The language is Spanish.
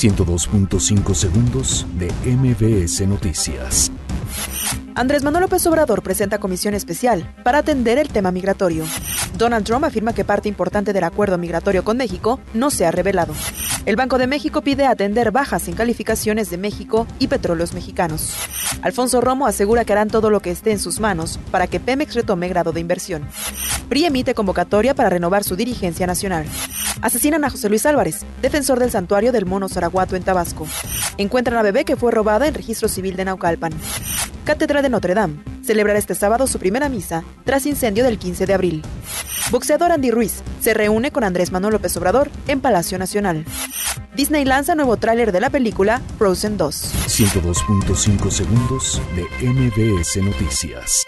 102.5 segundos de MBS Noticias. Andrés Manuel López Obrador presenta comisión especial para atender el tema migratorio. Donald Trump afirma que parte importante del acuerdo migratorio con México no se ha revelado. El Banco de México pide atender bajas en calificaciones de México y petróleos mexicanos. Alfonso Romo asegura que harán todo lo que esté en sus manos para que Pemex retome grado de inversión. PRI emite convocatoria para renovar su dirigencia nacional. Asesinan a José Luis Álvarez, defensor del santuario del mono Zaraguato en Tabasco. Encuentran a bebé que fue robada en registro civil de Naucalpan. Cátedra de Notre Dame celebrará este sábado su primera misa tras incendio del 15 de abril. Boxeador Andy Ruiz se reúne con Andrés Manuel López Obrador en Palacio Nacional. Disney lanza nuevo tráiler de la película Frozen 2. 102.5 segundos de MBS Noticias.